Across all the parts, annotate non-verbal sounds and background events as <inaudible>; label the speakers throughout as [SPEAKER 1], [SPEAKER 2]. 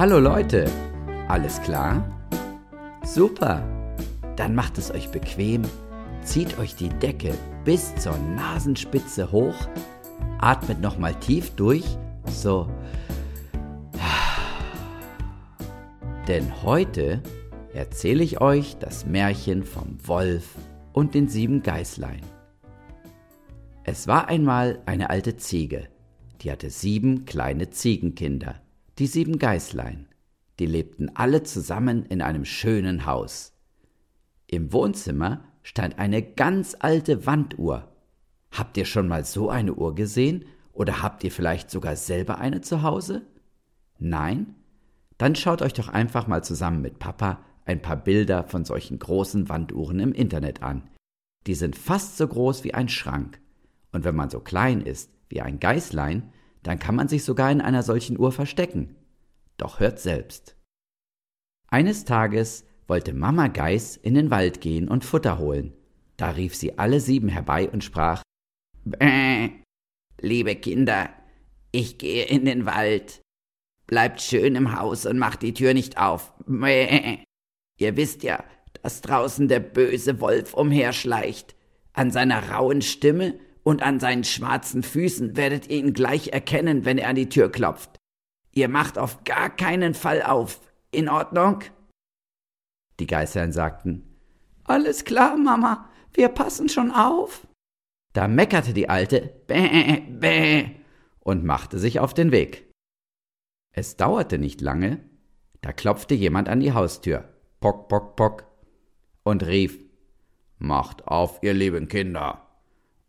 [SPEAKER 1] Hallo Leute, alles klar? Super, dann macht es euch bequem, zieht euch die Decke bis zur Nasenspitze hoch, atmet nochmal tief durch, so. Denn heute erzähle ich euch das Märchen vom Wolf und den sieben Geißlein. Es war einmal eine alte Ziege, die hatte sieben kleine Ziegenkinder, die sieben Geißlein. Die lebten alle zusammen in einem schönen Haus. Im Wohnzimmer stand eine ganz alte Wanduhr. Habt ihr schon mal so eine Uhr gesehen oder habt ihr vielleicht sogar selber eine zu Hause? Nein? Dann schaut euch doch einfach mal zusammen mit Papa ein paar Bilder von solchen großen Wanduhren im Internet an. Die sind fast so groß wie ein Schrank. Und wenn man so klein ist wie ein Geißlein, dann kann man sich sogar in einer solchen Uhr verstecken. Doch hört selbst. Eines Tages wollte Mama Geiß in den Wald gehen und Futter holen. Da rief sie alle sieben herbei und sprach Bäh, liebe Kinder, ich gehe in den Wald. Bleibt schön im Haus und macht die Tür nicht auf. Bäh. Ihr wisst ja, dass draußen der böse Wolf umherschleicht. An seiner rauen Stimme und an seinen schwarzen Füßen werdet ihr ihn gleich erkennen, wenn er an die Tür klopft. Ihr macht auf gar keinen Fall auf. In Ordnung? Die Geißlein sagten, Alles klar, Mama, wir passen schon auf. Da meckerte die Alte, bäh, bäh, und machte sich auf den Weg. Es dauerte nicht lange, da klopfte jemand an die Haustür, pock, pock, pock, und rief, Macht auf, ihr lieben Kinder,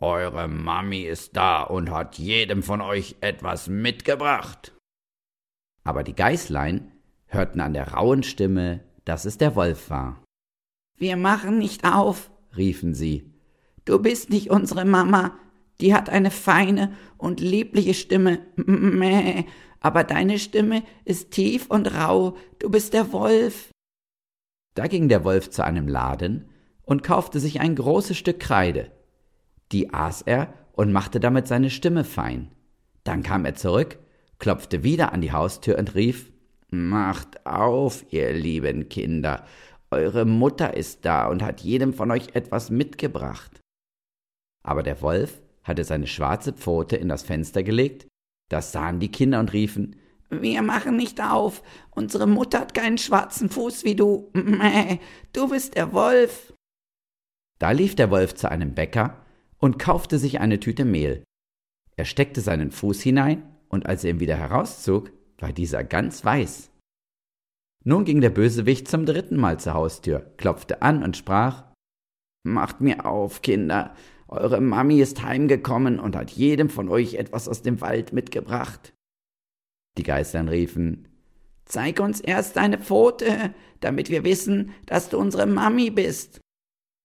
[SPEAKER 1] eure Mami ist da und hat jedem von euch etwas mitgebracht. Aber die Geißlein hörten an der rauen Stimme, dass es der Wolf war. Wir machen nicht auf, riefen sie. Du bist nicht unsere Mama, die hat eine feine und liebliche Stimme, mäh, aber deine Stimme ist tief und rau, du bist der Wolf. Da ging der Wolf zu einem Laden und kaufte sich ein großes Stück Kreide die aß er und machte damit seine Stimme fein. Dann kam er zurück, klopfte wieder an die Haustür und rief Macht auf, ihr lieben Kinder, eure Mutter ist da und hat jedem von euch etwas mitgebracht. Aber der Wolf hatte seine schwarze Pfote in das Fenster gelegt, das sahen die Kinder und riefen Wir machen nicht auf, unsere Mutter hat keinen schwarzen Fuß wie du, du bist der Wolf. Da lief der Wolf zu einem Bäcker und kaufte sich eine Tüte Mehl. Er steckte seinen Fuß hinein, und als er ihn wieder herauszog, war dieser ganz weiß. Nun ging der Bösewicht zum dritten Mal zur Haustür, klopfte an und sprach Macht mir auf, Kinder, eure Mami ist heimgekommen und hat jedem von euch etwas aus dem Wald mitgebracht. Die Geistern riefen Zeig uns erst deine Pfote, damit wir wissen, dass du unsere Mami bist.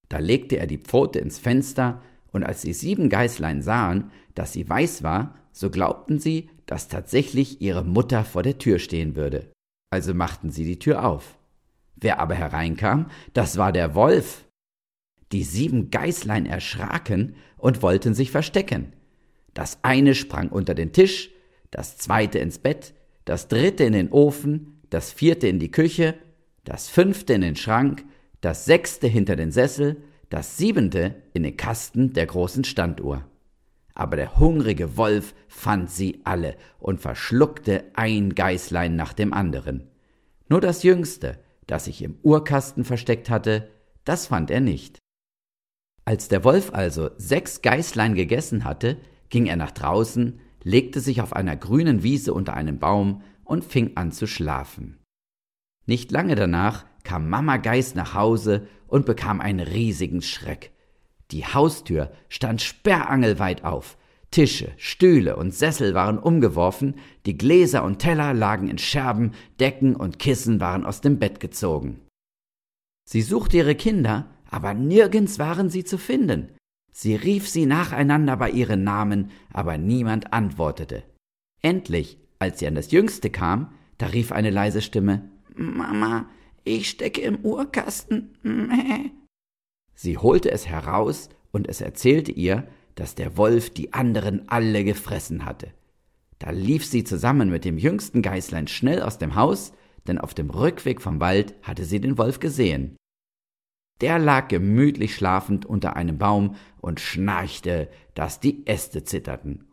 [SPEAKER 1] Da legte er die Pfote ins Fenster, und als die sieben Geißlein sahen, dass sie weiß war, so glaubten sie, dass tatsächlich ihre Mutter vor der Tür stehen würde. Also machten sie die Tür auf. Wer aber hereinkam, das war der Wolf. Die sieben Geißlein erschraken und wollten sich verstecken. Das eine sprang unter den Tisch, das zweite ins Bett, das dritte in den Ofen, das vierte in die Küche, das fünfte in den Schrank, das sechste hinter den Sessel, das siebente in den Kasten der großen Standuhr. Aber der hungrige Wolf fand sie alle und verschluckte ein Geißlein nach dem anderen. Nur das jüngste, das sich im Uhrkasten versteckt hatte, das fand er nicht. Als der Wolf also sechs Geißlein gegessen hatte, ging er nach draußen, legte sich auf einer grünen Wiese unter einem Baum und fing an zu schlafen. Nicht lange danach kam Mama Geiß nach Hause und bekam einen riesigen Schreck. Die Haustür stand sperrangelweit auf. Tische, Stühle und Sessel waren umgeworfen, die Gläser und Teller lagen in Scherben, Decken und Kissen waren aus dem Bett gezogen. Sie suchte ihre Kinder, aber nirgends waren sie zu finden. Sie rief sie nacheinander bei ihren Namen, aber niemand antwortete. Endlich, als sie an das Jüngste kam, da rief eine leise Stimme Mama, ich stecke im Uhrkasten. <laughs> Sie holte es heraus und es erzählte ihr, dass der Wolf die anderen alle gefressen hatte. Da lief sie zusammen mit dem jüngsten Geißlein schnell aus dem Haus, denn auf dem Rückweg vom Wald hatte sie den Wolf gesehen. Der lag gemütlich schlafend unter einem Baum und schnarchte, dass die Äste zitterten.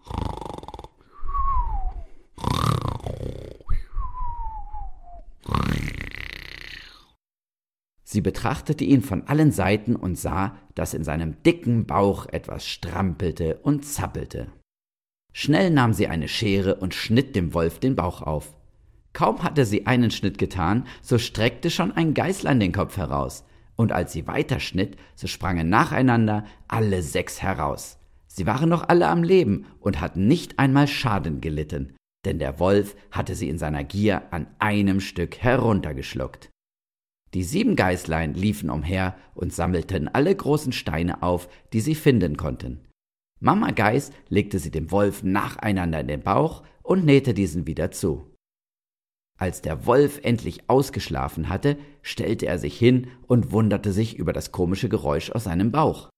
[SPEAKER 1] Sie betrachtete ihn von allen Seiten und sah, dass in seinem dicken Bauch etwas strampelte und zappelte. Schnell nahm sie eine Schere und schnitt dem Wolf den Bauch auf. Kaum hatte sie einen Schnitt getan, so streckte schon ein Geißlein den Kopf heraus, und als sie weiterschnitt, so sprangen nacheinander alle sechs heraus. Sie waren noch alle am Leben und hatten nicht einmal Schaden gelitten, denn der Wolf hatte sie in seiner Gier an einem Stück heruntergeschluckt. Die sieben Geißlein liefen umher und sammelten alle großen Steine auf, die sie finden konnten. Mama Geiß legte sie dem Wolf nacheinander in den Bauch und nähte diesen wieder zu. Als der Wolf endlich ausgeschlafen hatte, stellte er sich hin und wunderte sich über das komische Geräusch aus seinem Bauch.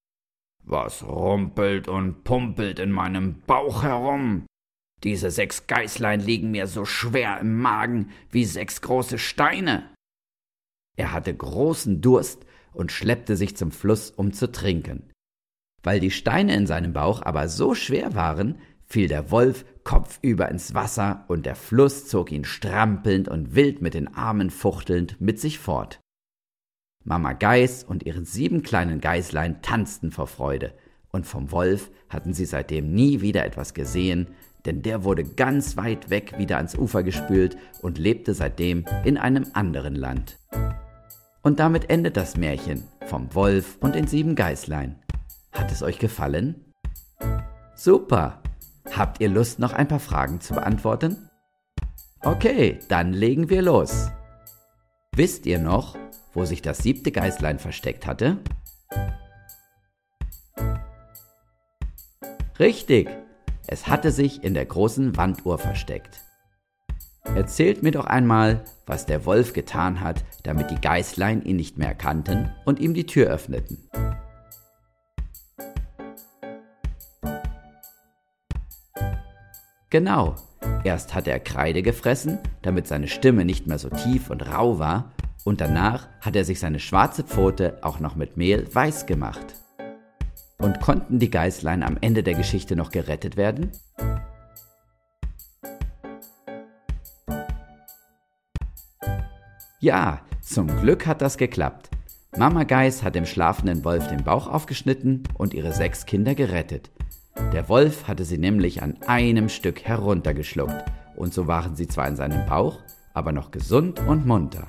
[SPEAKER 1] Was rumpelt und pumpelt in meinem Bauch herum? Diese sechs Geißlein liegen mir so schwer im Magen wie sechs große Steine. Er hatte großen Durst und schleppte sich zum Fluss, um zu trinken. Weil die Steine in seinem Bauch aber so schwer waren, fiel der Wolf kopfüber ins Wasser und der Fluss zog ihn strampelnd und wild mit den Armen fuchtelnd mit sich fort. Mama Geiß und ihre sieben kleinen Geißlein tanzten vor Freude, und vom Wolf hatten sie seitdem nie wieder etwas gesehen, denn der wurde ganz weit weg wieder ans Ufer gespült und lebte seitdem in einem anderen Land. Und damit endet das Märchen vom Wolf und den sieben Geißlein. Hat es euch gefallen? Super! Habt ihr Lust, noch ein paar Fragen zu beantworten? Okay, dann legen wir los. Wisst ihr noch, wo sich das siebte Geißlein versteckt hatte? Richtig, es hatte sich in der großen Wanduhr versteckt. Erzählt mir doch einmal, was der Wolf getan hat, damit die Geißlein ihn nicht mehr kannten und ihm die Tür öffneten. Genau, erst hat er Kreide gefressen, damit seine Stimme nicht mehr so tief und rau war, und danach hat er sich seine schwarze Pfote auch noch mit Mehl weiß gemacht. Und konnten die Geißlein am Ende der Geschichte noch gerettet werden? Ja, zum Glück hat das geklappt. Mama Geiß hat dem schlafenden Wolf den Bauch aufgeschnitten und ihre sechs Kinder gerettet. Der Wolf hatte sie nämlich an einem Stück heruntergeschluckt, und so waren sie zwar in seinem Bauch, aber noch gesund und munter.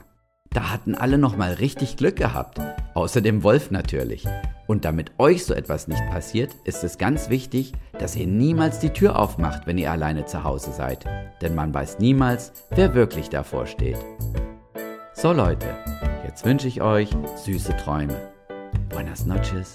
[SPEAKER 1] Da hatten alle noch mal richtig Glück gehabt, außer dem Wolf natürlich. Und damit euch so etwas nicht passiert, ist es ganz wichtig, dass ihr niemals die Tür aufmacht, wenn ihr alleine zu Hause seid, denn man weiß niemals, wer wirklich davor steht. So Leute, jetzt wünsche ich euch süße Träume. Buenas noches.